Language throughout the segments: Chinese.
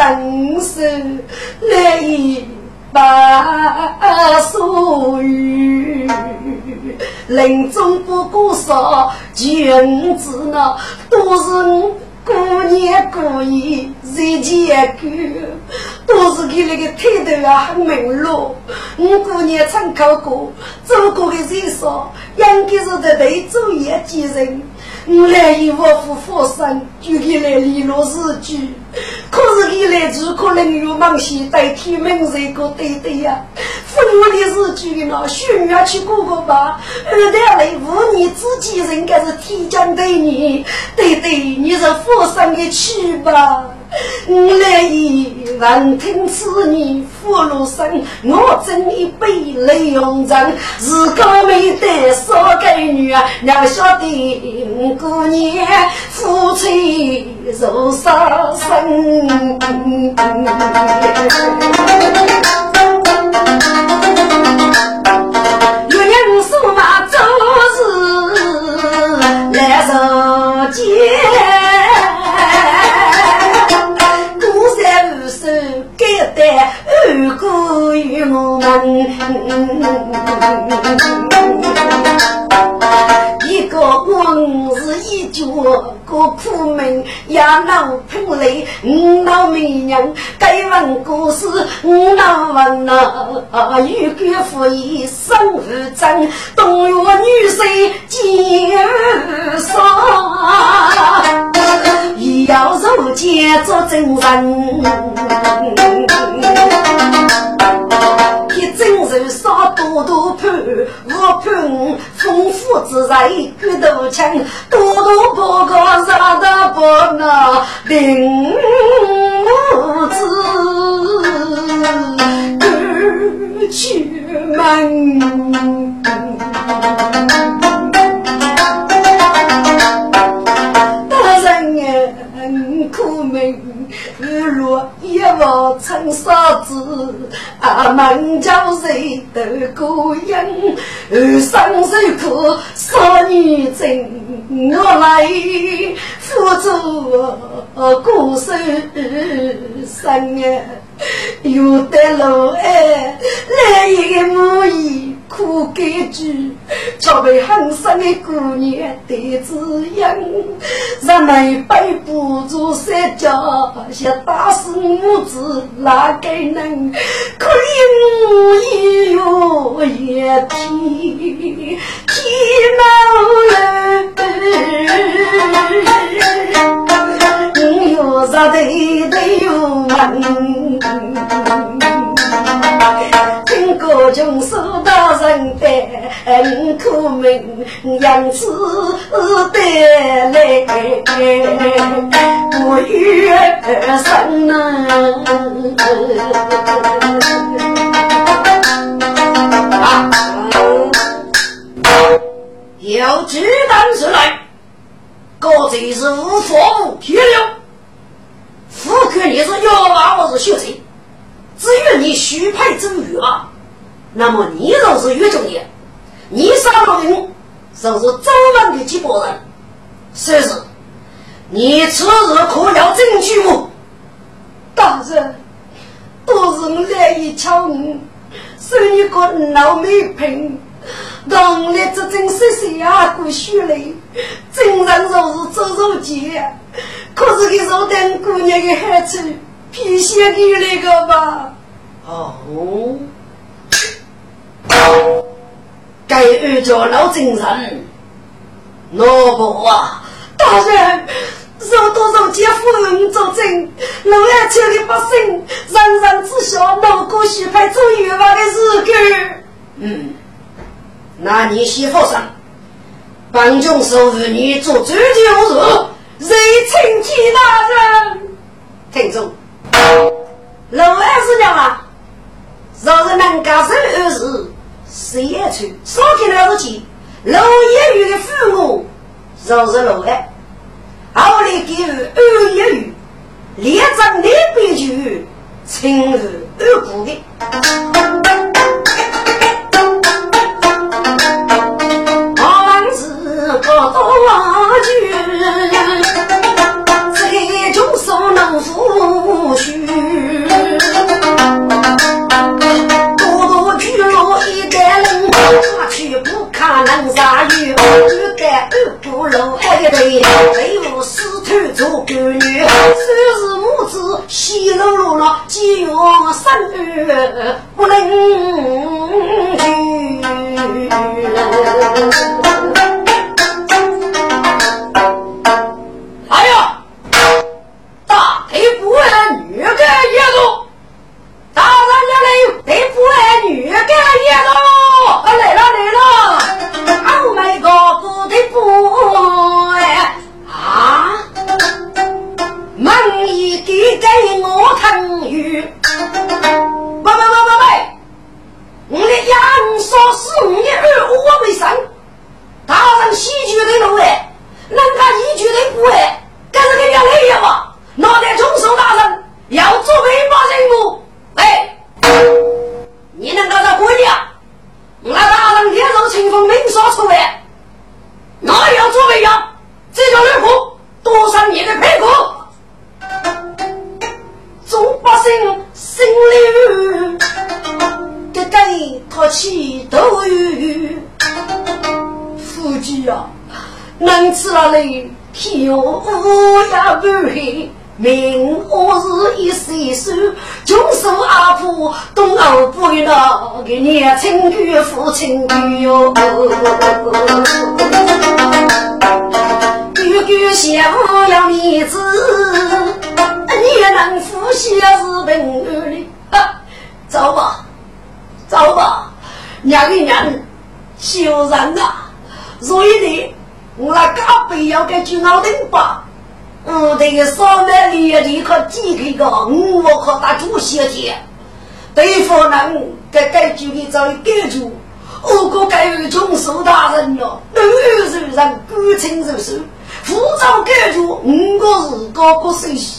人生来把所语，临终不过少，君子呢都是我。过年过年日节过，都是给那个态度啊很明朗。我过年常考过，做过的人少，应该是在对作业几人。我来一我夫佛生，就给来联络日句。可是你来只可能有忙些代替名人个对对呀。父母的日句呢，需要去过过吧。二代来五年自己人该是天将对你，对对，你是佛生的去吧。我来一闻听此言，福禄生，我斟一杯泪涌人。自个没得少给女儿，娘晓得过年夫妻如杀生。一个往日一脚过苦门，也闹喷泪，五闹媚娘，该问故事，五闹问啊，欲盖夫一生无争，东岳女婿见上，要入监做证人。多多盼，我盼丰富自在骨头强，多多不过啥都不能领我子去门。我称嫂子，阿门叫谁都过瘾。二生受苦少女真，我来辅助过生生啊。有的路哎，来一个母仪苦给句，作为很生的姑娘的滋养。人们背不住三角，想打死母子哪个能？可怜我一哟一天天老人，你有啥对对有门？听歌穷手大人担苦命，养子得来不怨生啊！有举单是来，各自是无错无偏了。富贵你是要娃，我是学生。至于你许配周瑜啊，那么你就是越中的，你杀了人，就是周文的接班人，是是？你此日可要证据不？大人，都是我来一抢我，是你个老没品。当年这真是下过血泪，真人就是周如杰，可是给肉等姑娘的孩子，皮鞋给那个吧？哦，该按照老精神，老婆啊，大人。受多少劫夫人作证，老安村的百姓人人知晓，老过许配做冤枉的日子。嗯，那你媳妇上，帮军收与你做追究事，谁请起大人？听众，老二是娘啊，若是能干生儿子，谁也去少听了不起。老爷爷的父母，若是老安。后来给予二一语，连着两边去，亲如二姑的。不看能杀鱼，一代二不漏爱对。去做狗女，三是母子喜乐乐了，几月生儿不能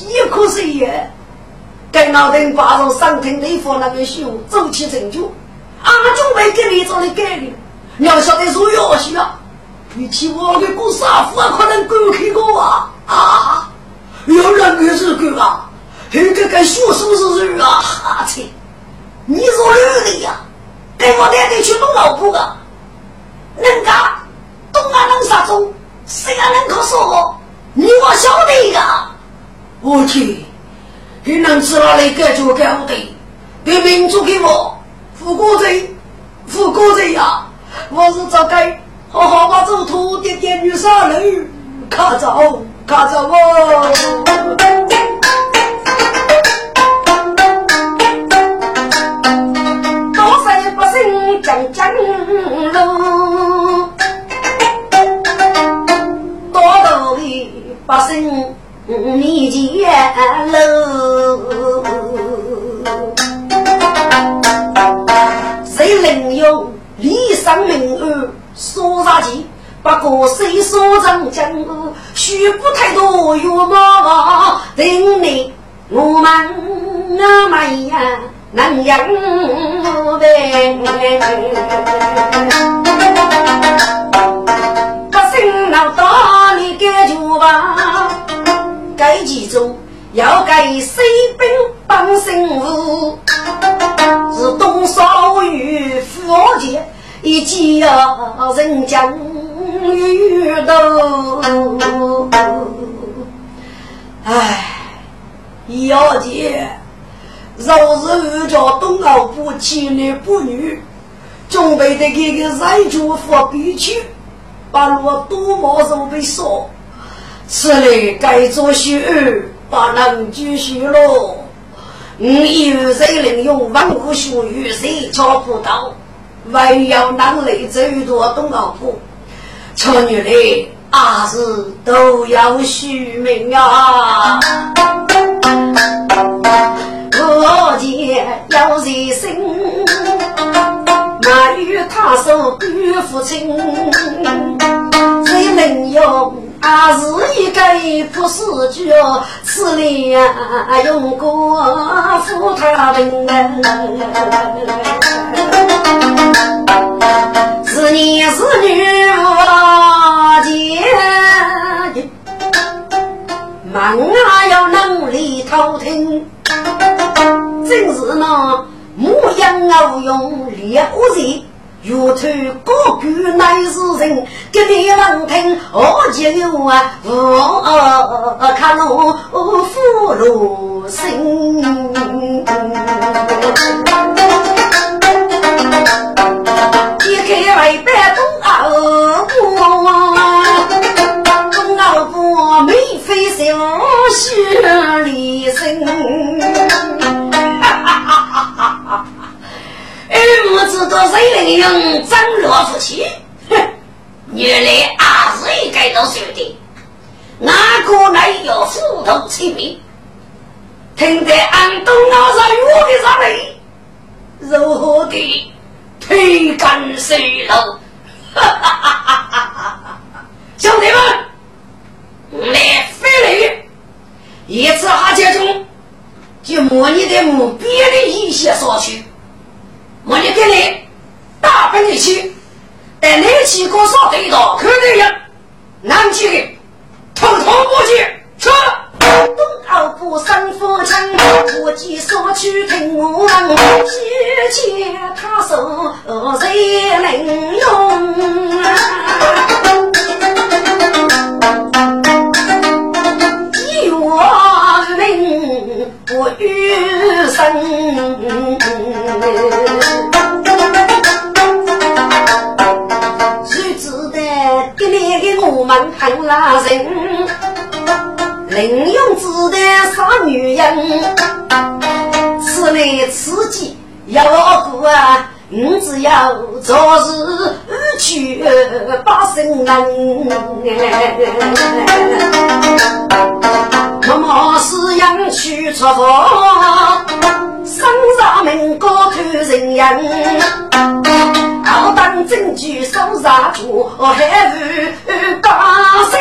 可谁喜可谁也。该老丁把上上庭内方那个修走起成就，阿就没给你做的改的，你要晓得说要去啊！你去我的国杀父啊，可能狗去过啊啊！有人也是狗啊，这个该说是不是人啊？哈切，你说女的呀？给我带你去弄老婆个，人家东安能杀中，西安能可说，你我晓得个。我去，你能知道那个就给我的，给民族给我富国贼，富国贼呀！我是早该好好把这土地点女杀了，看着看着我。江江路，多头的百姓你几月喽？谁能用李山名案说杀机？不过谁说成江湖？虚不太多，哟妈妈等你。我们那妈呀，能养活呗？不信那到你该就吧。该其中要给水兵帮生物，是东少与佛界一起要人将遇到。唉，要姐，若是遇着东老夫妻。男不女，准备的给个人主佛必去，把罗多毛肉被烧，此类该做事。不能继续喽！你有谁能用万古学语谁找不到？唯有能力最多东老夫，छो 女的还是都要续命啊！我见要热心，那与他手与父亲，谁能用？啊，是一个不是句，此里用过富他人。是男是女我见，忙啊有能力偷听，真是那模样好用猎物月头高举乃是人，给你闻听何就啊？我看我俘虏心，一开外边东奥布，东奥布眉飞小雪里生。二母子都谁能用张罗夫妻？哼，原来还是一个都兄弟，哪个能有斧头亲命？听得俺东老上我的上来，如何的推干水漏？哈哈哈哈哈哈！兄弟们，来飞来，一次哈家中，就模拟的目标的一些所需。我就给你大奔你去，带你去过少的一道，肯定要南去的，统统不去。东奥不生父亲，我既说去听我问，谢谢他手谁能用？一我命不与生。我们看那人，临用子弹杀女人，此类刺激要过啊！你只要做事去把生人，默默是养去出发，生杀命高看人人。要当证据搜查住，还是大声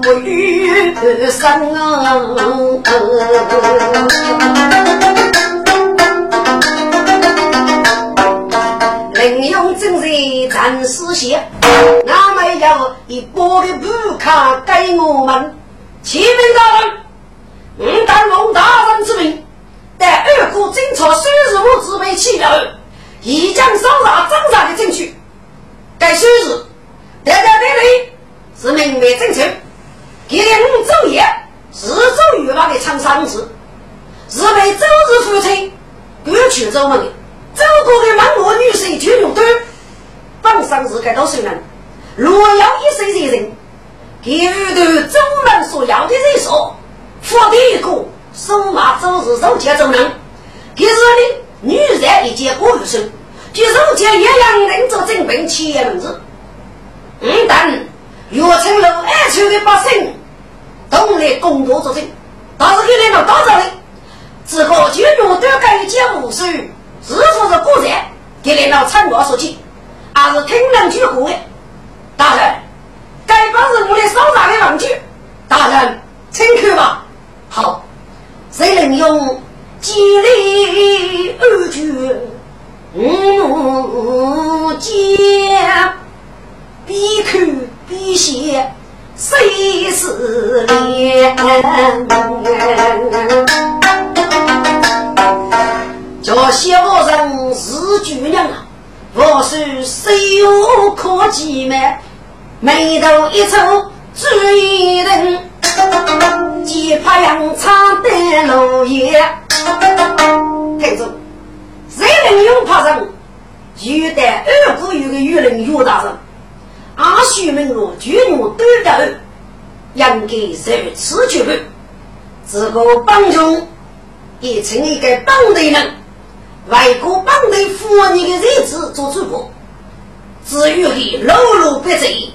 不语声啊！林用正在暂时写，俺们要一包的布卡给我们。启禀大人，吾担奉大人之命，带二股警察收拾我自备器了。已将搜查侦查的证据，该属实，代表队里是明白正确。今天我昼夜日昼与马的长沙市，是被周日夫妻赶去走门的。走过的满国女婿就用短，本身是该多少人？若要一岁的人，给予的周门所要的人数，佛的一个手马周日手接走人，给日的。女人一件过日生，就如今一样人做正本企业人子。嗯，但岳城楼二处的百姓都来工作作证，但是给领导打造的。之后就用多干一件武术，是否是过在给领导参考说起，还是听人去过的。大人，该把是我的手上的玩具。大人，请看吧。好，谁能用？几里二绝五间，必看必写谁是莲？叫小人是巨娘啊，我是谁有可及吗？眉头一皱，主人，几怕羊肠的落叶。听着，谁能用怕人？有的二姑有个女人岳大人，阿须门罗巨牛对头，应该如此举报。这个帮中也成一个帮的人，外国帮队妇女的日子做主播，至于的喽啰别贼，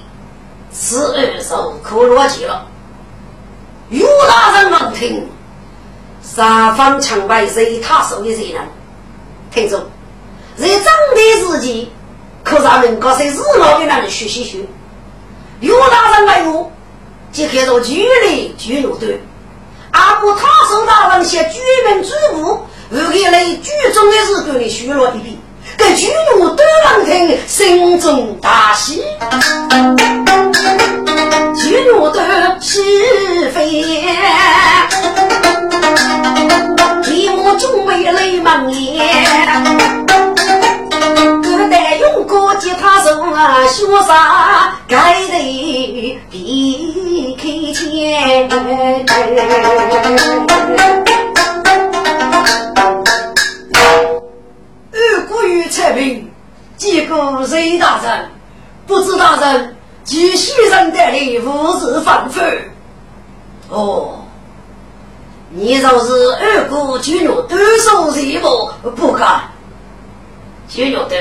此二手可逻辑了。岳大人闻听，三方墙外随他手的人呢？听着。在长辈时期，可咱们搞些日老的人学习学。有大人来我，就看到剧里剧路队。阿不他手大人写剧名剧目，如给来剧中的日子里学了一遍，给剧路都能听，心中大喜。剧路的是非，一幕中为泪满眼。用过吉他手啊，潇洒盖得比开钱。二姑与彩屏，几个谁大人？不知大人，继先生带领无事反复。哦，你若是二姑举怒多少人不不敢，举怒的。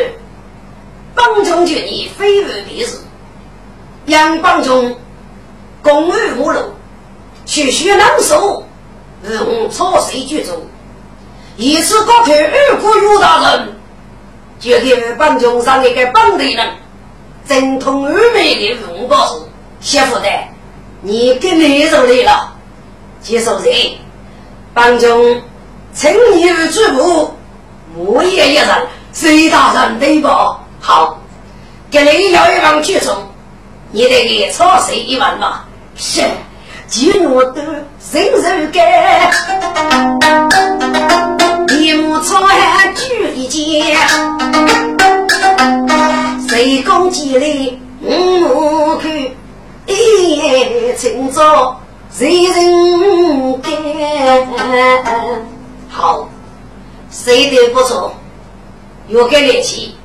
帮中决你非为必事，杨帮中公安无路，区区难受，用草谁居住？一次高开二国岳大人，决定帮中上一个帮的人，精通二美的文报事，媳妇的，你跟你走来了，接受人，帮中请你入主部，我也一人，谁大人对吧？好，给你要一万去送，你得给超谁一万吧？是，几我都伸手给，一亩草还举一件，谁公鸡来五口，一夜清早谁人干？好，谁的不错，有个力气。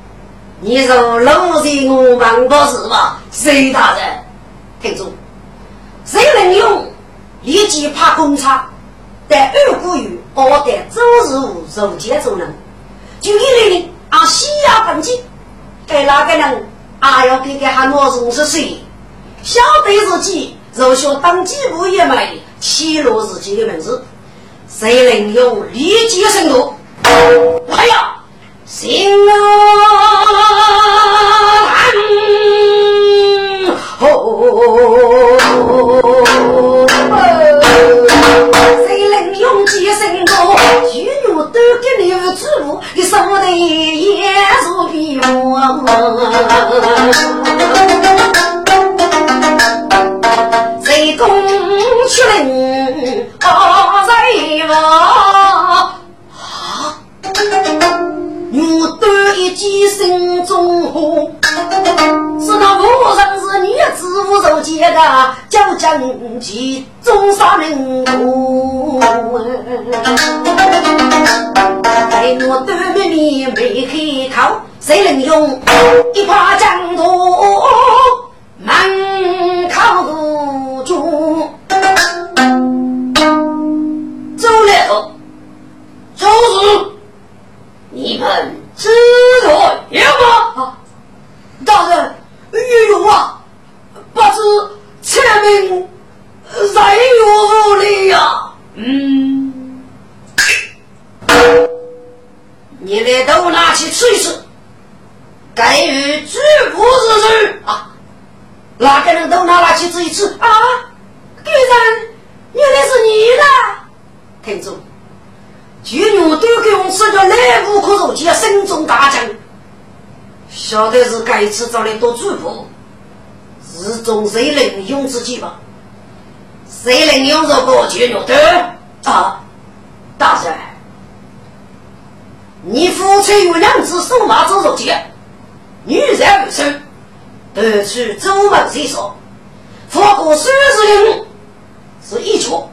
你说老贼我办不是吧？谁大人，听住，谁能用立即爬公差，在二古语熬得周日务如节做人，就一类的啊西亚本金，给哪个人啊要给给喊我五十岁？晓得自己若学当几步也没起落自己的名字，谁能有立即行动？来呀！行啊，主你们支付，你说的也是比我。谁公去领？啊，谁王？我端一记心中火，是那无人是女子无受见的，叫将其中杀人头。在我端面里没开口，谁能用一把枪头门口住？走了，走是。你们知道有吗？大人，有啊，不知前明谁有无礼呀？嗯，你们都拿去吃一吃，该与主仆之事啊！哪个人都拿拿去吃一吃啊？居然原来是你的，听住。巨牛都给我吃个来无可肉体，心中大惊。晓得是该次找来多主仆，是中谁能用之计吧？谁能用这个去牛的啊？大人，你夫妻有两只手马走肉节，女人不生，得去周门谁说？佛过三十人是一错，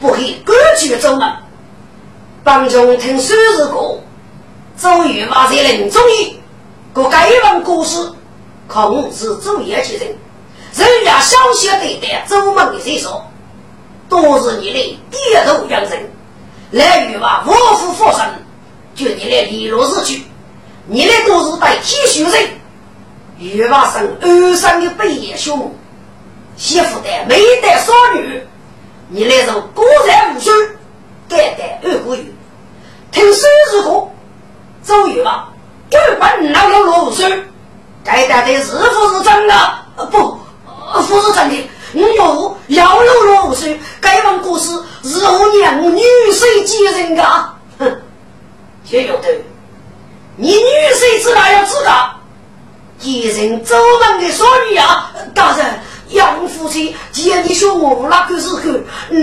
不可以割据周门。帮中听三十个，周瑜马在临终意，个该问故事，恐是周夜之人。人家小小的的周门的谁说？都是你的跌头养人，来与吧我夫佛生，就你来利落日去，你的都是带体恤人，与吧生二生的北野兄母，媳妇的没带少女，你来是果然无须，代代二国语，听孙子歌，周瑜吧，根本哪有落无须，该带的是不是真的？呃不，呃不是真的。你有要六六五岁，该问故事是我娘女婿接人的，哼，也有的。你女婿知道要知道，接人周门的少女啊，大人，杨夫妻见你说我那个时候，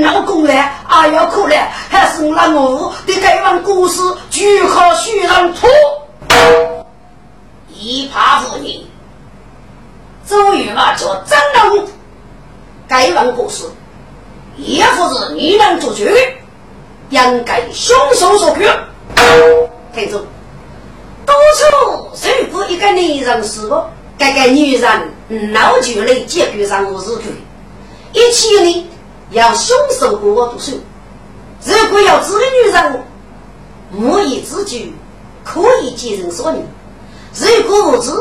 老公呢，啊要哭了，还是那我的该问故事，具可虚人托，一怕妇女，周瑜嘛叫张龙。该问故事，也不是你能做主，应该凶手所决。听着，多数如果一个男人死了，这个女人老就来解决上我事去。一起呢，要凶手过我读书。如果要这个女人无意之举，可以接人说你；如果不知，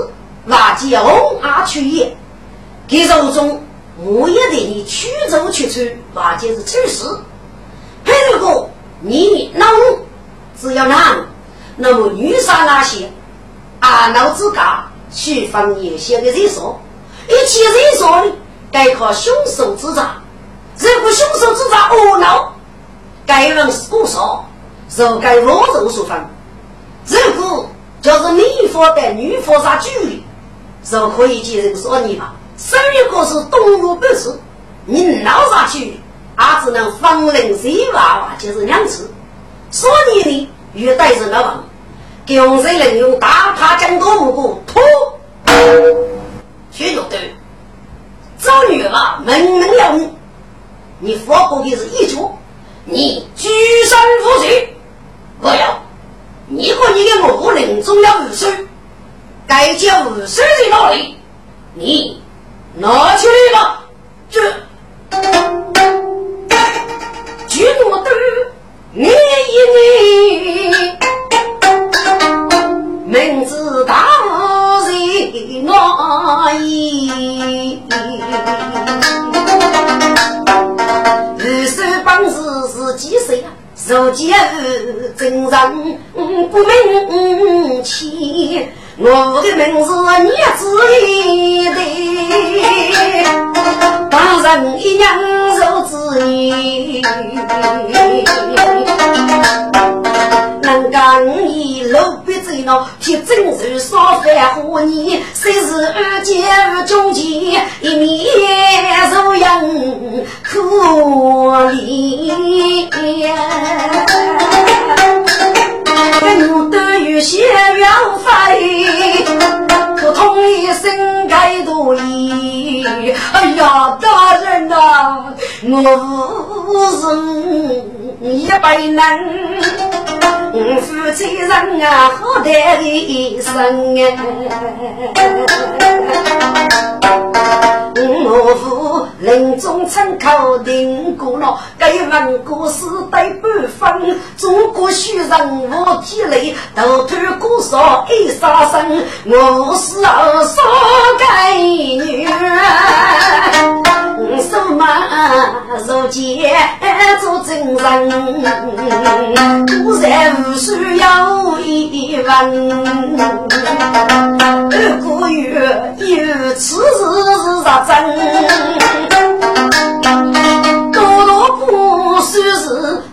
那就红阿去也。给手中。我也得你驱走去处，那就是去死。还如果你恼怒，只要难，那么女杀那些阿脑之家去放野些的人说，一切人说的该靠凶手之查。如果凶手之查懊恼，该人不说，就该落肉所分。如果就是你方的女佛杀距离，就可以接人说你吧。生一个是动物本事，你闹啥去，也只能放人水娃娃，就是两次。所以呢，越带着老王，给洪水人用大耙将多木过拖，学着对，找女娃门门要你，你佛过的是一脚，你居山不水，不要，你和你的母人中要无水，该叫无水在哪里？你。拿起来吧，这举诺灯，你一你，名字大我意。二手本事是几岁啊？受教真人不明气。我的名字你知的，当人一娘受之意。能干一路不走呢，铁真是烧饭和你，虽是二姐二中间，一面受人可怜。我都有些缘分，不通一生该多意。哎呀，大人呐，我是一百人，夫妻人啊，好待一生啊。我父临终亲口定过了，该问故事对半分。中国许人无体力，头头过少一杀生。我是二嫂该女，手马如剑做真人，古然无需要一问。二个月有此事是啥子？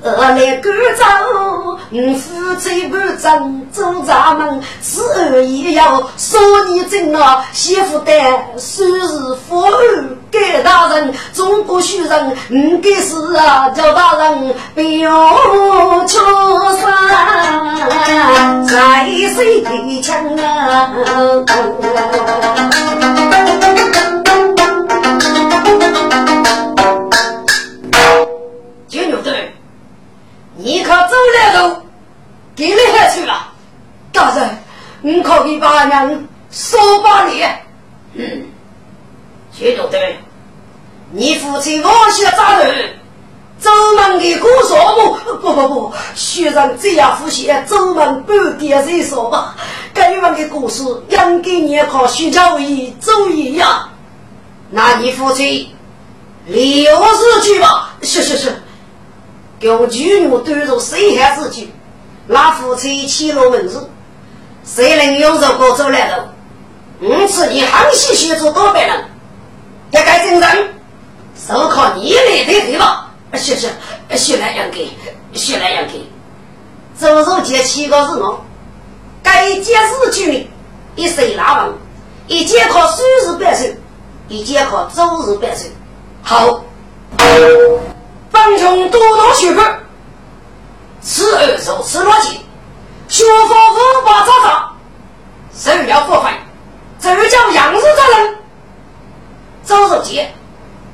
多多不算是来赶走我夫妻不争，走咱们此儿也要说你真啊，媳妇的虽是富儿，给大人中国许人，你给是啊，叫大人不要出声，在谁枪啊？来路，给你下去了。大人，你可以把娘说把你。嗯，金牛队，你父亲王学咋的？走门的故说不？不不不，学生这样复习，走门半点再说吧。该问的故事，应该你靠徐家伟走一样。那你父亲留日去吧。是是是。用巨牛端着水海之举，那夫妻起了门子，谁能用这个走来的？因此你항시协助多别人，也该精神，就靠你来的对吧？是是，学来养给，学来养给。周日节七个日哦，该节日举一岁大王，一节考数日百岁，一节考周日百岁。好。帮穷多多学科，此二如此逻辑，学佛无法找到，谁要佛法？这叫杨氏责任。周守杰，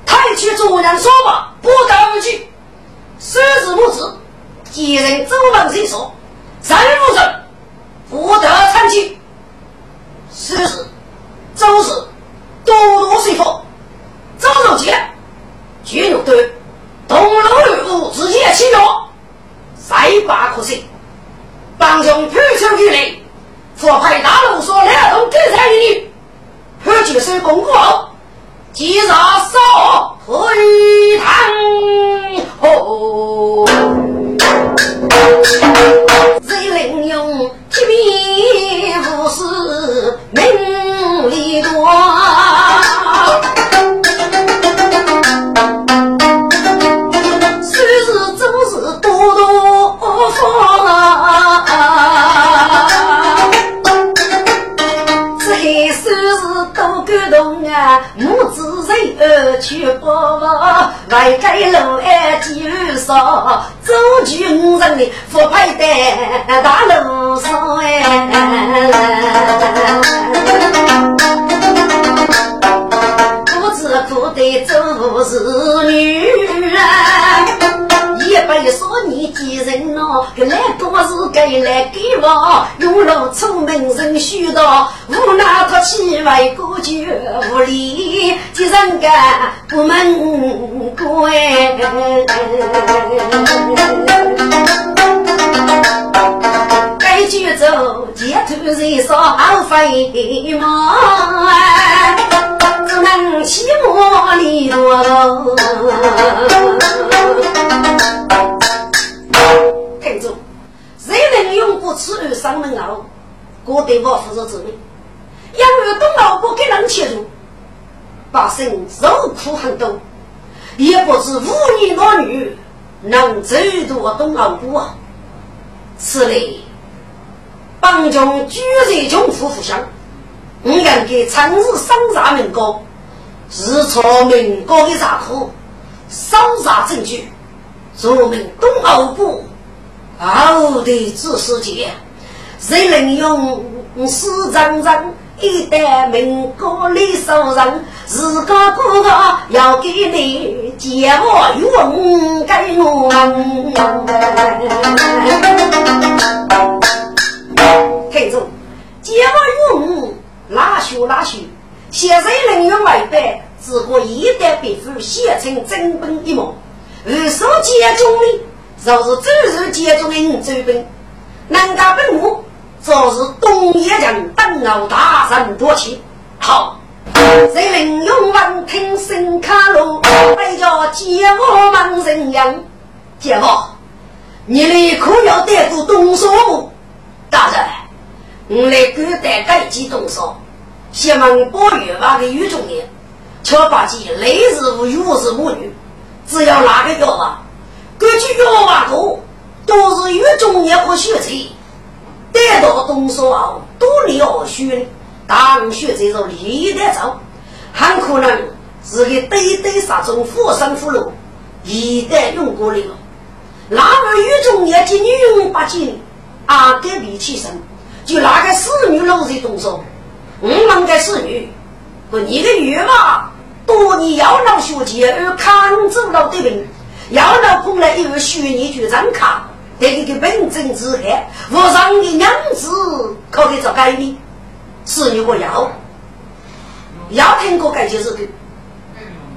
太去主人说法，不得而去。虽是母子，几人周门谁说？人无人，不得参去。是是，周氏多多随佛，周守杰，绝有对。东楼吕布直接起脚，再把可惜，帮兄派出去来，佛派大路说两同跟在你，派去收功夫后，即杀少回堂哦，谁能用铁面无私名利多？母子人儿去报，外街路儿几路少，走军人的福牌在大路上哎，不知苦的做是女人。别说你几人咯，个来多是该来给我，用了出门人许多，无奈他气外过就无理，几人干？不门关。该举走街头人说好费忙，能起莫里多。听住，谁能用过此二上门后，我对我负责责任。因为东老不给人切入，百姓受苦很多，也不知无女老女能走入东老部啊。此类帮穷居人穷富富乡，我应该参日上查民高，是朝民国的查苦，搜查证据。说明东欧部好的知识界，谁能用四张张一代民国历史人，自个哥哥要给你借我用给我。听众，借我用哪学哪学，现在能用外代，只过一代笔赋写成真本一模。二手接中的，就是周日接中的五周兵，南家本木，就是东野人登楼大人多情。好，谁能用文听声卡路，还叫接我忙人样？接我，你来可要带过东少？大人，我来给带该几东少，先问八月八的雨中的，却把其雷日无雨日母女。只要哪个药啊，根据药啊多，都是越中年和学者，得到东说后，多利而学，当学者就立得走，很可能是个对对杀中富生富禄，一旦用过了，那么越中年及女用八斤，阿隔壁起身，就那个侍女老在动手，我们个侍女，和你的女嘛，多年要闹学姐而看走了的病。要闹碰来一个虚拟局长卡，得一个本政之害，我让你娘子可以做改呢？是你我要，要听过改就是的。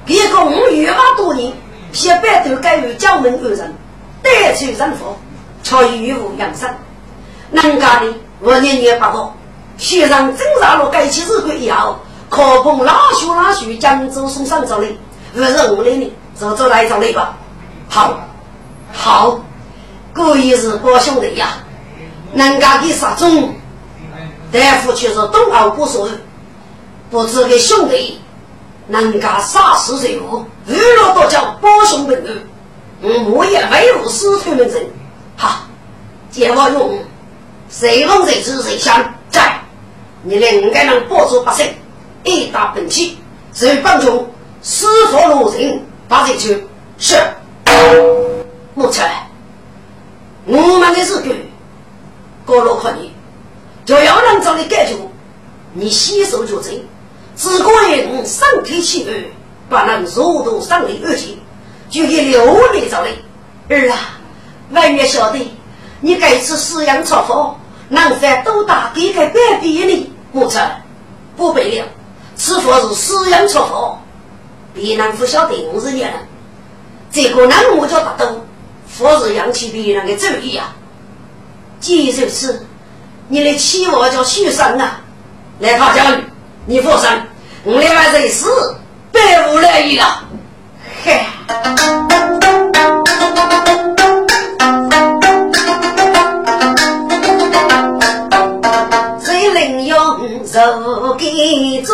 别个我越马多年，先百都改为教门二人，得罪人佛，才与无养生。能干的我年年不好，学生正上了改起日规以后，可碰老学老学江州送上走的，不是我的呢，走走来走来吧。好，好，故意是我兄弟呀，人家的杀中，大夫却是东奥不说，不知给兄弟，人家杀死谁物，娱乐多叫包兄本人，我也维护师徒们人，好，借我用，谁弄谁知谁想，在，你两个人保住百姓，一打本气，谁帮助师傅路人把这去是。目测，我们的日军过了可你，就要能找你解决。你洗手就真，只管你身体气弱，不能入度上的而且就给留你找你。儿啊，万月晓得，你这次饲养超好，能饭都打给个百比呢。木才，不背了，此佛是饲养出佛，别人不晓得我是你了。这个男我叫大都，佛是扬起别人的主意啊。既如此，你的妻我叫许生啊，来他家里，你放心，我另外这事百无来意了。嘿，手给做？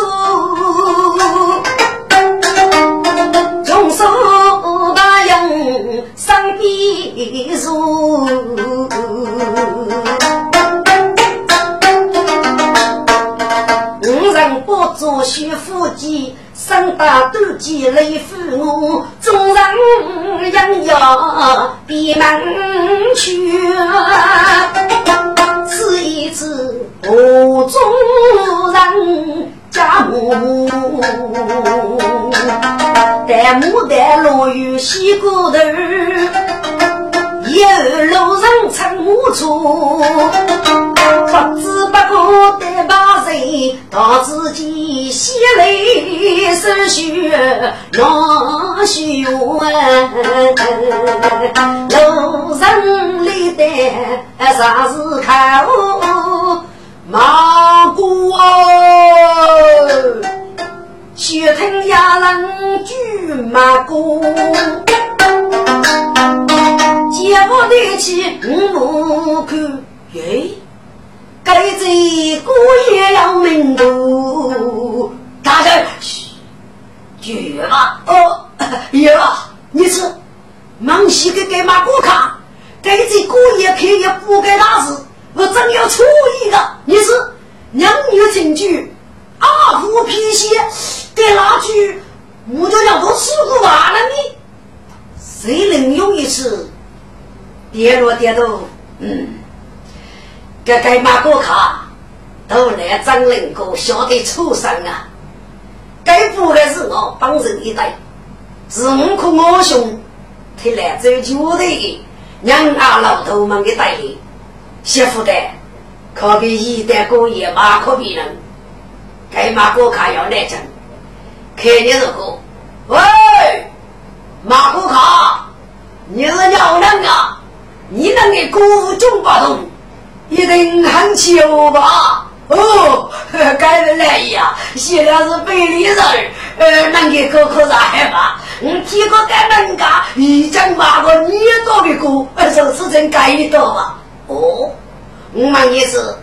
用手。上边如，五人不做学夫妻，三大斗鸡累父母，众人养要闭门去，次何中人？家母，戴牡丹落雨洗骨头，有路人撑木车，不知不觉得把人到自己心里是血难血路人里的啥子看？马姑哦，血吞哑人举马姑，接不得起五口耶，该这姑爷要命度，大家嘘，绝了哦，有你是忙西给给马姑看，该这姑爷可以不该大事。我真要出一个，你是娘女情聚，阿虎皮鞋给拿去，我就要都吃不完了你。谁能用一次？跌落跌落，嗯，该该马过卡，都来张人哥晓得畜生啊！该补的是我帮人一代，是我可我兄，他来走旧的，让俺老头们给带领。媳妇的，可给一代过夜马可别人，该马哥卡要来整，看你这个，喂，马哥卡，你是娘人啊？你能给姑父中八通，一定很巧吧？哦，该人来呀，现在是北里人，呃，能给哥哥啥害怕？我听过该人家一讲马哥，你也做的过，呃，是是真该一道吧？哦，我问你是，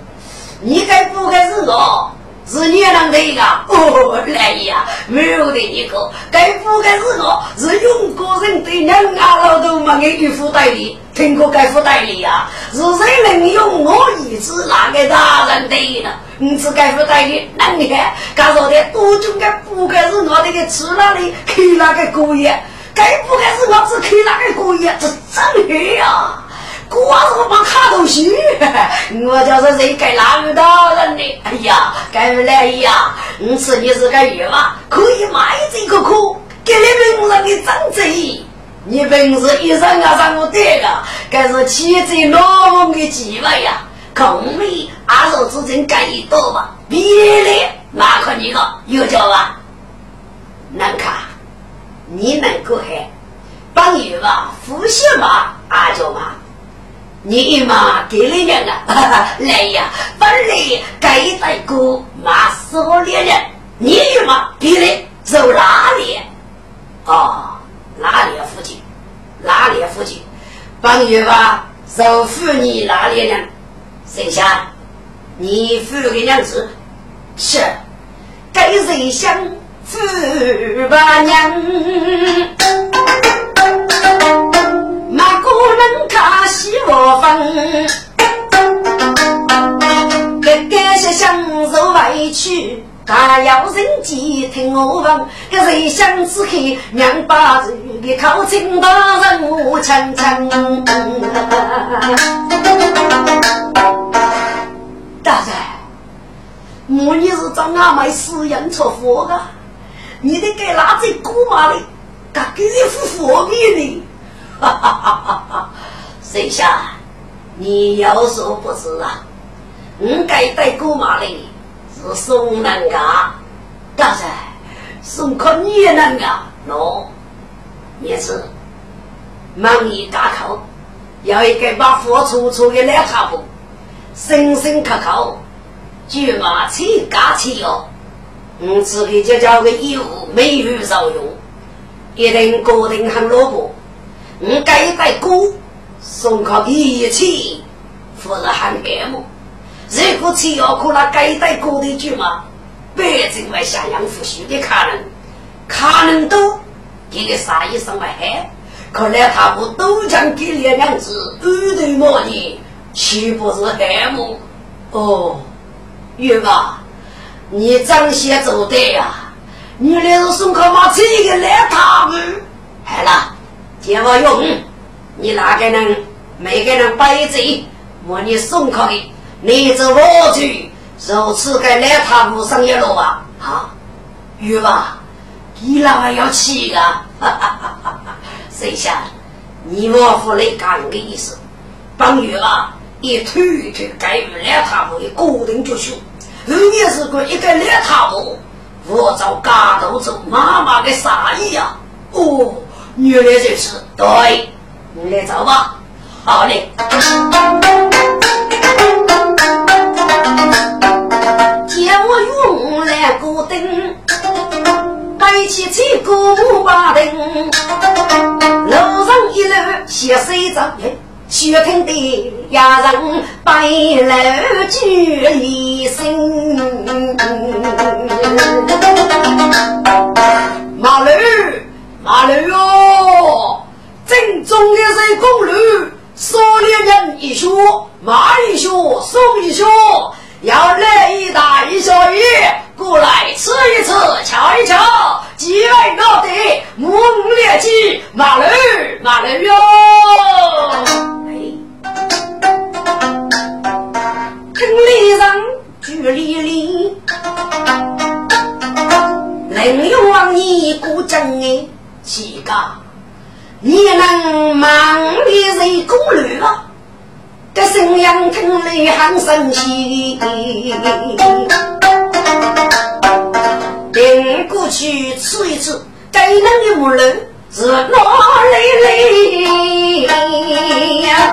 你该不该是我？是你让的一个？哦，来呀，没有的一个，该不该是我？是用个人对两家老头们的衣服代理，听过该副代理呀？是谁能用我一子拿给大人的呢？你是该副代理，那你看，刚说的多种该不该是我这个吃那里开那个锅业，该不该是我只开那个锅业，这真黑呀！我是我帮卡东西，我就是谁该哪个大人的？哎呀，该来呀！你吃你是个鱼嘛，可以卖这个苦，给你名人的长嘴。你本是一生要让我得个，该是妻子老公的机会呀！孔明阿寿之间干一多吧，别的哪可你个有叫吧？难看，你能够还帮鱼吧？呼吸嘛，阿叫嘛？你妈给了人啊！来呀，本来该带个马少猎人，你妈给了走哪里？哦。哪里附近？哪里附近？帮月吧，受妇女哪里呢？剩下？你付给娘子是给谁想付吧娘？他要人机听我问，个谁想此刻娘把子的口亲大人我亲亲。大人，我你是找俺买私人出货的，你得给哪只姑妈的，他给你付佛面的。哈哈哈哈哈！谁想你有所不知啊，我该带姑妈的。是送人家，当然送客你也能干喏。也是忙一大口，要一个把火粗粗的来茶布，深深可口，就马起嘎起哟。我自己就叫个义务美女受用，一定固定很萝卜。我该带锅送客一起，不是很羡慕。如果吃药可那该带过的句嘛，百姓为下养富庶的可能，可能都给个啥意思外害？看来他不都将给两两子二对么的，岂不是害么？哦，玉吧，你张先做对呀！你来是送客嘛，这个来他们，好了，电话用，你哪个人每个人摆嘴，我你送客的。你这我去，如此该来他路上一路吧？啊，玉吧，你那还要气个？哈哈哈哈哈！谁想你我夫来干的意思？帮玉吧，一推一推，该与来他路的固定就行。如你是个一个来他路，我找嘎头走妈妈的啥意呀？哦，原来就是，对，你来找吧。好嘞。摆起这个瓦灯，楼上一楼写水着，雪听的呀人白楼举离声。马路马路哟，正宗的是公路。少年人一学，马一学，送一学，要来一大一小一，过来吃一吃，瞧一瞧，几位老弟，木列起，马驴马驴哟！听里上举里里，能用往你过正哎，几个？你能忙的人攻略吗？这声音听来很神奇。顶过去吃一吃，该人的木人是哪里来呀？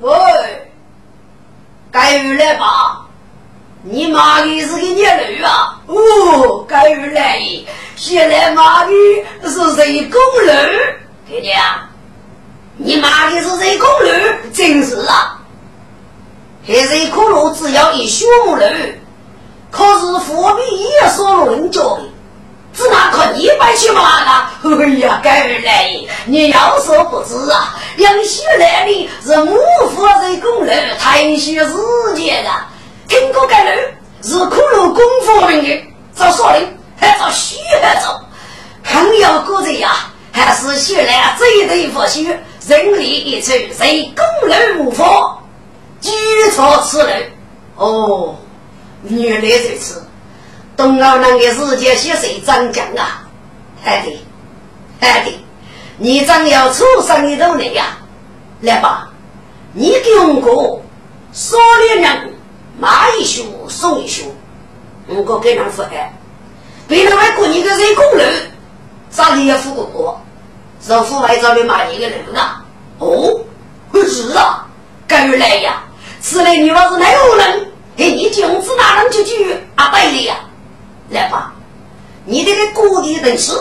喂，该来吧？你妈的是个孽女啊！哦，该来。现在骂的是谁公路，爹爹，你骂的是谁公路，真是啊！现在可路只要一学木路，可是货币也说论脚的，只拿可一百去嘛了？哎呀，该来你要说不知啊，杨秀来的是幕府人工人太虚世界的，听过该人是苦路功夫人的，找少林还找虚还找，很有个人呀，还是学来这一对佛学，人力一出，人工人无法，举措此类。哦，原来如此。东澳那个世界血水长江啊，哎对，哎对，你长要出生一头来呀，来吧，你给我过少年人买一束送一束，我哥给人付哎，别人还过你个人工人，咋里也付不过，是付外找你买一个人啊？哦，是啊，赶来呀，此类女娃是哪有人？哎，你君子哪能就去阿拜的呀？来吧，你这个故地人士，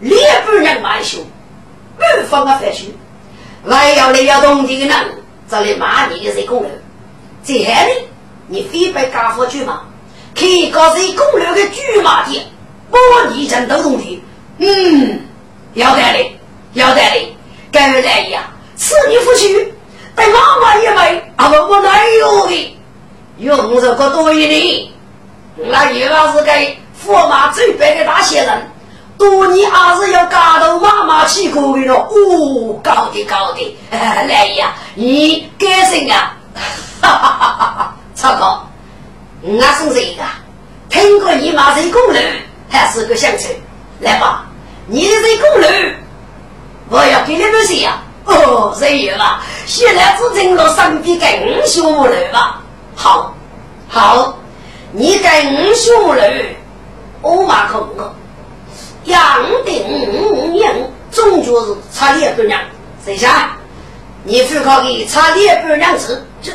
列不人蛮凶，不放个反凶，还要来要动的人，这里骂你的谁工人？最后呢，你非被家伙去吗？可以告谁工人的巨马的，把你真都动的，嗯，要得嘞，要得的，该来呀，是你不带妈妈也没，啊不我哪有的，用这个多一点。那又要是给驸马最白的大仙人，多年还是要嫁到妈妈起过的了。哦，高的高的，来呀，你干什啊？哈哈哈哈哈！超哥，我是谁个，听过你妈这功人，还是个乡村。来吧，你这功人，我要给你多些呀。哦，这样吧，现在只挣了三笔更小了吧？好，好。你跟兄弟，我马可不可？养定人，终究是差点不娘。谁下？你非靠给差点不娘子？这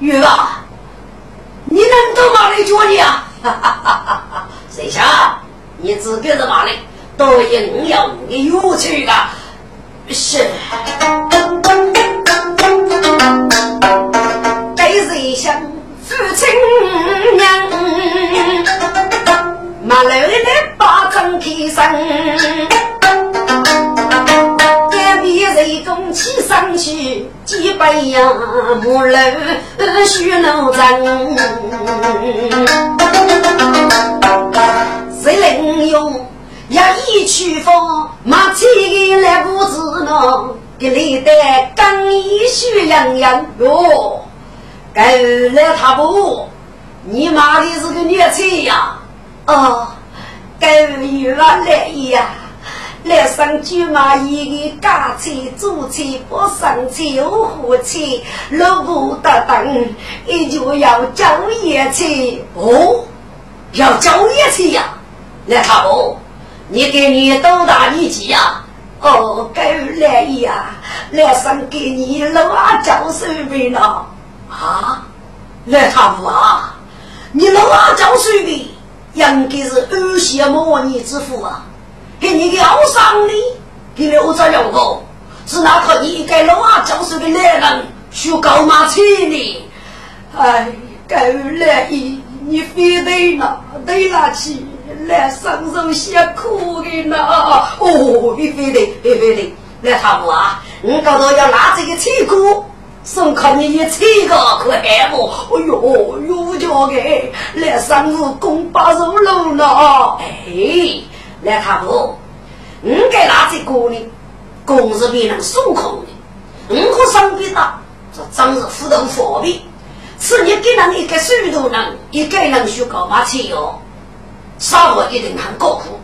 玉啊，你能到哪里去你啊？谁下？你自个是哪里？都应有你有趣的，是。给谁想？父亲娘，马楼里把灯开身，隔壁人工起上去，几百样木楼许楼层，谁能用要一曲风，马起来不知呢？给你的刚一许洋洋哟。该来他不，你妈的是个女婿呀！哦，该有啊来呀，来上舅妈一个家车、租车、不上车、有火车、路不得等，也就要交夜车哦，要交夜车呀！来他不，你给你多大年纪呀？哦，该来呀，来上给你老啊交水费了。啊，来他屋啊！你老阿交税的，应该是二线模拟支付啊！给你个要上的，给留着两个，是那个你给老阿交税的男人学高马车呢？哎，够了！你你非得拿得拿去来上手些苦的呢？哦，你非得，非得来他屋啊！你搞到要拿这个车库。送看你一七个可爱不？哎呦，有叫个来上午公八肉肉了！哎，来他不？你该拿这个呢？公是别人送空的，你和上边打，这真是互动方便。是你给人一个水头人，一个人学搞马车哟，生活一定很高苦，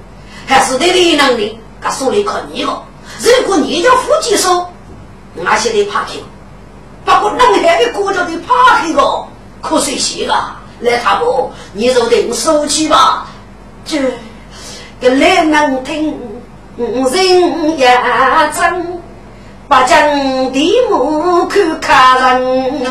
还是得你能力，他手里靠你了。如果你叫夫妻说，那些得怕听。不过，弄海的国家的怕黑个，可谁写个？来，他不，你就定收起吧。这个来能听人也真，把将的目看看人，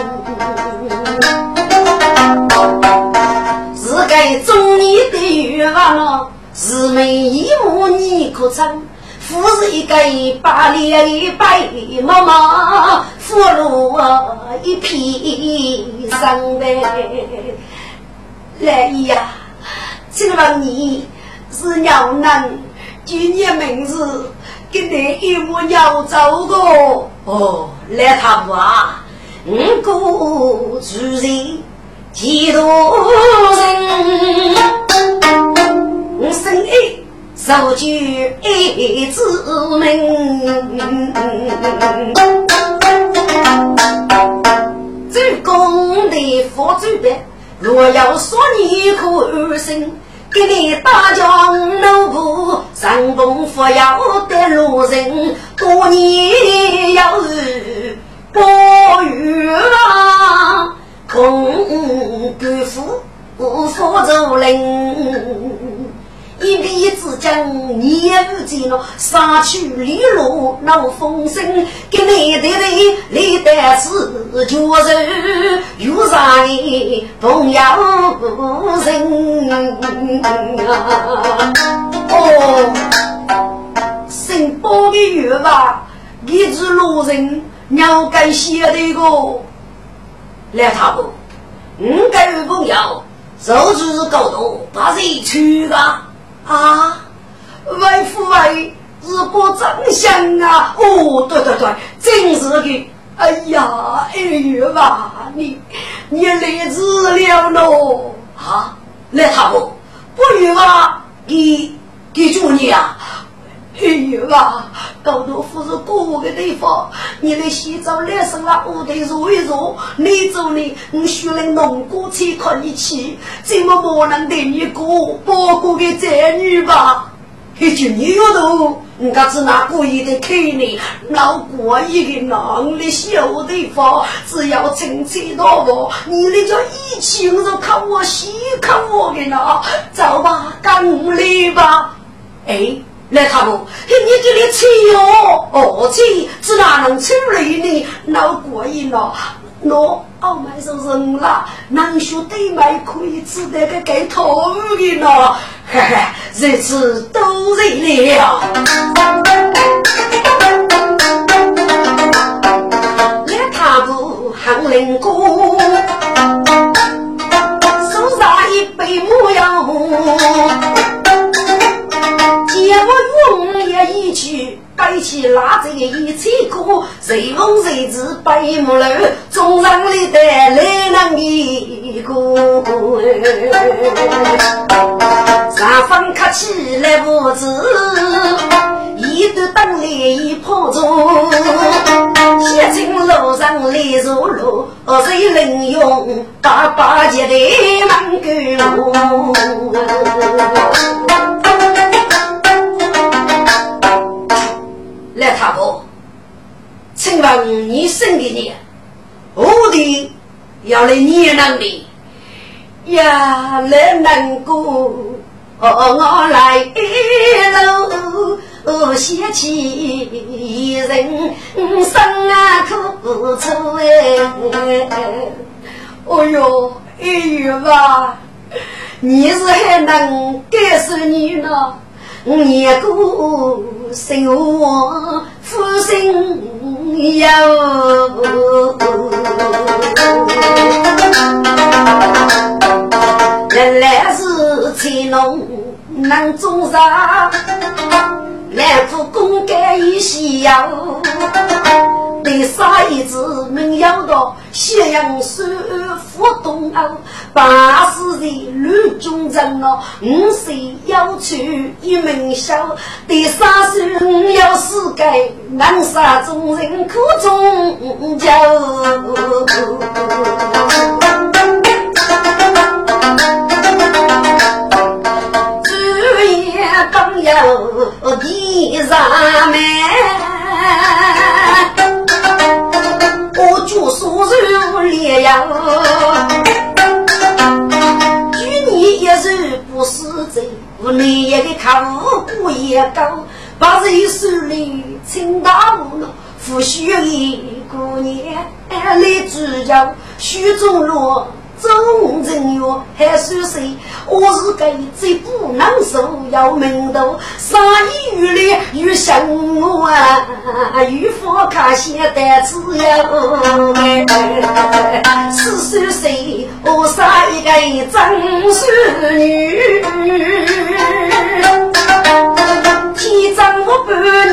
该中年的愿望，是没一目你可称。富是一个百里白茫茫，福禄一片生白。来呀，请问你是鸟男，今年名字跟你一模鸟走的哦，来他不啊？五谷主人，几多人？我生一受举一之名，做工的佛祖的，若要说你可安心，给你打将奴仆，上风佛要的路人，多年要日。暴雨啊，空官府无法走人，一笔之将你也不见了，杀去利落闹风声，给你的的你的是就是有啥的朋友人啊？哦，姓包的月吧，一直路人。鸟该写的个，来他不？五个朋友，手指高度把谁去吧？啊，外父外是果真相啊！哦，对对对，真是的。哎呀，二月吧，你你来迟了喽！啊，来他不？不远啊，给给住你啊！哎呦啊！高头不是过我的地方，你来洗澡来上了屋头坐一坐。你走呢，我学来弄过去看你去，怎么不能对你过包过个宅女吧？一句你丫头，你可是那故意的看你，老过一个男的小地方，只要亲戚到我，你那叫一起我就看我洗看我的呢。走吧，干来吧，哎。来他不，你这里吃药，哦吃，这哪能吃来呢？老过瘾了，喏，傲慢是人了，能学对买可以吃得个给头的呢，嘿嘿，日子都热了。随风随子白木楼，中上里的来人一个，上方客气来不知，一段灯来一泡茶，写进路上来如路，谁能用八八节的门沟？来，他婆，请问你生的年，我的要来年能的呀？来能过，我来一路写起人生啊苦楚哎！哦哟，哎呦吧，你是还能感受你呢？你过生活负心忧，原来是钱农能种啥？来苦功干一西药。第三一子没有到咸阳守府东欧，八十岁吕中人哦，五岁要去一门小，第三岁要世界南沙众人苦中求。你一个客户也高，把人手里请大屋了，夫婿一姑娘来主教，徐中落。众人哟，还说谁？我是该最不能受，要命头。生意越来越像我啊，越发看现代自由。四十岁，我杀一个为真孙女，天真我半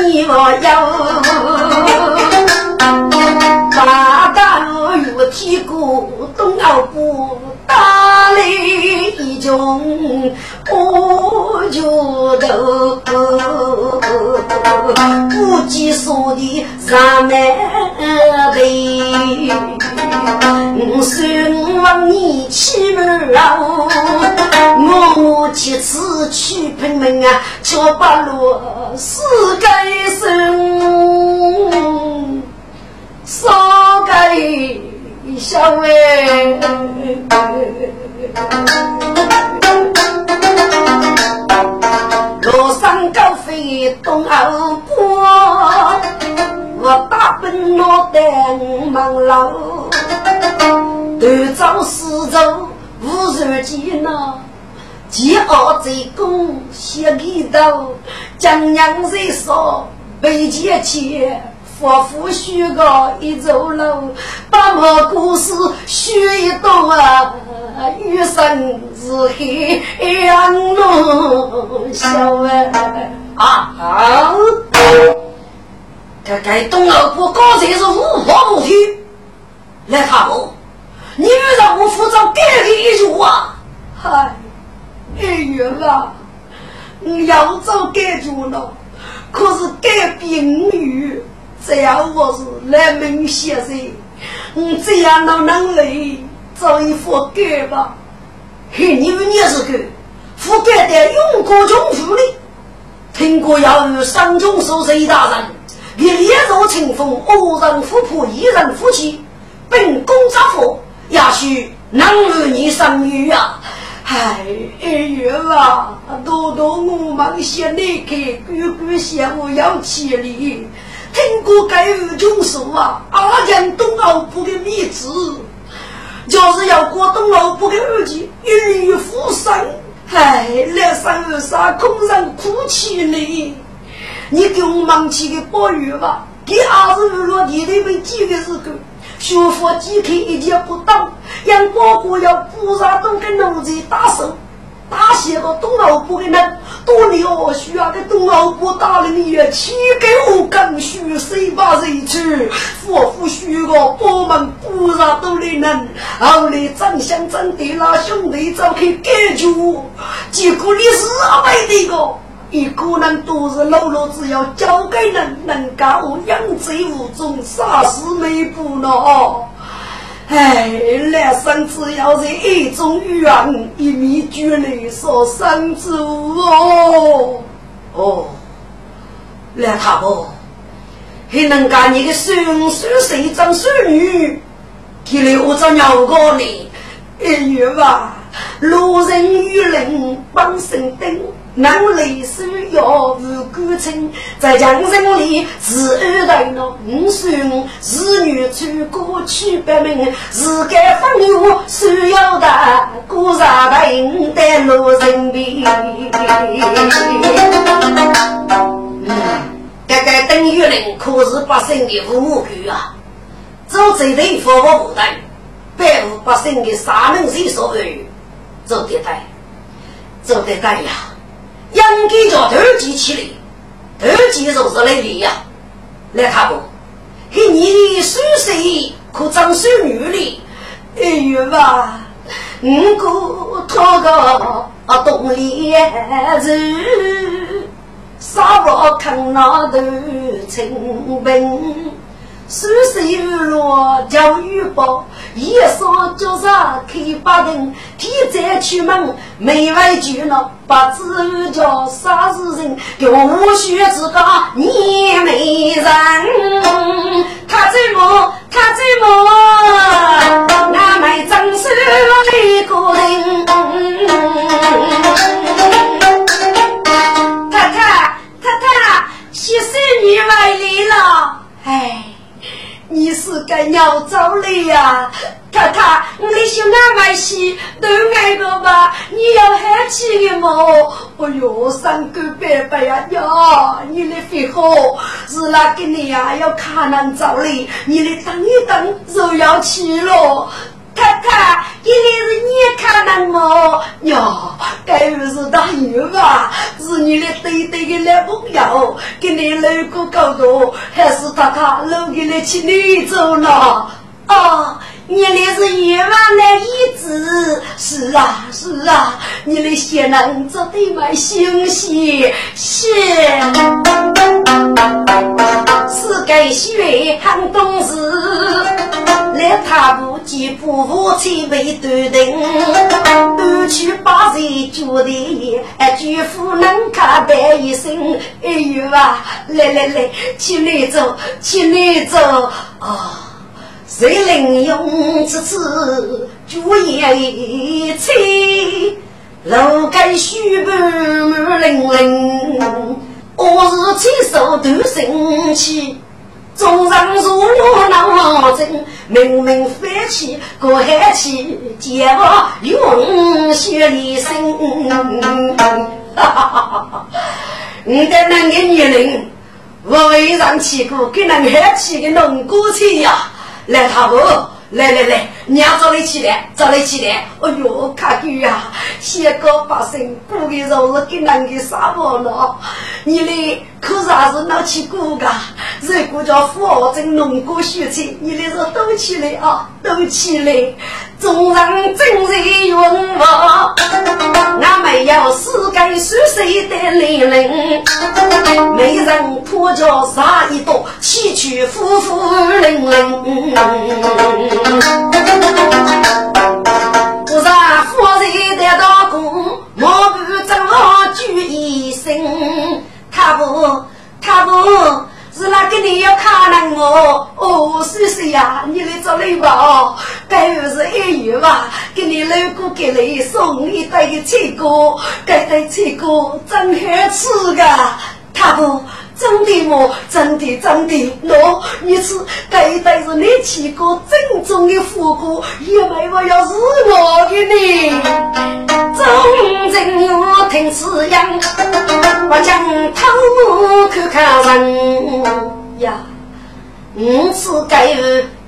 年我有，大大有天过东澳不打来一穷我就头，不计所的上门来，我算往年起门老，我妻子去拼命啊，叫把路死该生，少该。小妹，路上高飞东欧坡，我大奔脑袋忙喽，端走四周无人见呐，前二在公写里头，江娘在说背前去。佛父许个一座楼，把我故事虚一段啊，余生是黑暗路小哎啊好，这该东楼不刚才是无法无天，来看我，你让我负责改的一句话，嗨，哎月啊，你要走改住了，可是改宾语。只要我是来门先生，你这样能能来找一副盖吧？嘿，你们也是个覆盖的永国中府的，听过要与三中守谁大人，一烈若清风，恶人虎扑，一人夫妻，本宫扎佛，也许能与你相遇啊！哎，二月啊，多多我们先离开，哥哥嫌我要千里。听过该二军说啊，阿强东欧部的秘子，就是要过东欧部的日子，孕育富生。哎，两三二三空人哭泣呢。你给我忙起个保育吧。第二十二落地里面几个时候，学佛几天一件不当，让哥哥要菩萨都跟奴才打手。打些个东老部的人，多年需要个东老部打了你，岂给我更虚谁把谁去？我夫许个我们不让都的人，后来长相长得那兄弟早去解决，结果你是没的个，一个人都是老老，只要交给人，能够养贼无踪，啥事没不孬。哎，来生只要是一种愿，一面绝泪所生之哦。哦，来他不，还能干你的孙孙谁张孙女，给留着鸟个呢？哎呀吧，路人与人帮身灯。能力需要无感情，在强人里是。二代了。五孙子女出过去百名，是。该风雨需要的古刹的应带路人边。嗯，这个等于人可是。百姓的父母官啊！做这队服务部队，百户百姓的啥能谁所为？做得对，做得对呀！应该叫头记起来，头记就是来的呀，来看不？给你的孙婿可长孙女哩？哎呦嘛，五个讨个啊东脸子，啥不看那头成兵。数十有落？叫玉宝，一双脚上开八灯，天在出门没外句了，不知叫啥子人，叫我学子个你美人，他怎么？他怎么，那没真是一个人，太太太太，媳妇你来了，哎。你是个鸟走了呀，太太，你想俺买戏都爱个吧？你要喊起的么？哎哟，三哥伯伯呀呀，你的肺好，是哪个你呀？要看难走的？你来等一等，就要去了。太太，原来是你看到我哟，该不是大鱼吧？是你的对对的男朋友，跟你老公搞的，还是他他老给你去女走了？啊！你那是冤枉的意志，是啊是啊，你的贤能做的蛮欣喜，是。是该学很懂事，来他不及不服气被断定，搬去八岁觉得哎，举夫能看白一生，哎呦啊，来来来，去你走，去你走啊！谁能用此次主言一吹，楼盖虚半满零零，我是亲手断生气，众人如我闹真，明明翻起过海气，结我用血里生。哈哈哈哈你的那个女人，我为让起过给那海气给弄过去呀。来，他不来来来，娘早点起来，早点起来。哎呦，卡狗呀，先搞把生，过个肉是给人给杀破了。你嘞，可是还是拿起过个，如果叫富豪真弄过血气，你嘞是都起来啊，都起来。众人正在云我，俺没有四根熟悉的年龄，没人破脚杀一朵，崎岖夫妇冷冷。不然夫人的大工，莫不怎么举一生？他不，他不。是哪个你要看了我？哦，叔叔呀，你来做礼吧哦，该不是二月吧？给你老公给你送一袋的菜果，这袋菜果真好吃的，他不。真的么？真的真的，喏，你吃这一袋是你吃过正宗的火锅，也没我要是我的呢。真正我听此言，我将头目看看人呀，五次改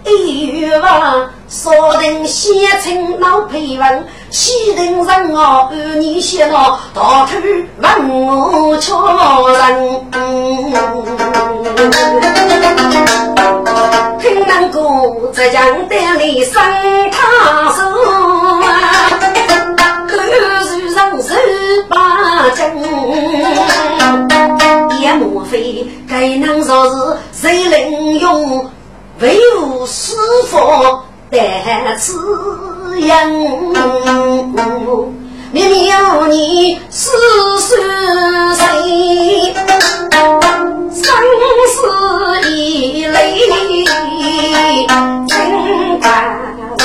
一月望。说定先称老配文，西定人我半年歇了，大头问我敲人。听人歌在江边里生他手，口上手把针，也莫非该能说是谁能用为吾师傅？来此一晤灭了你私生生死已离情关万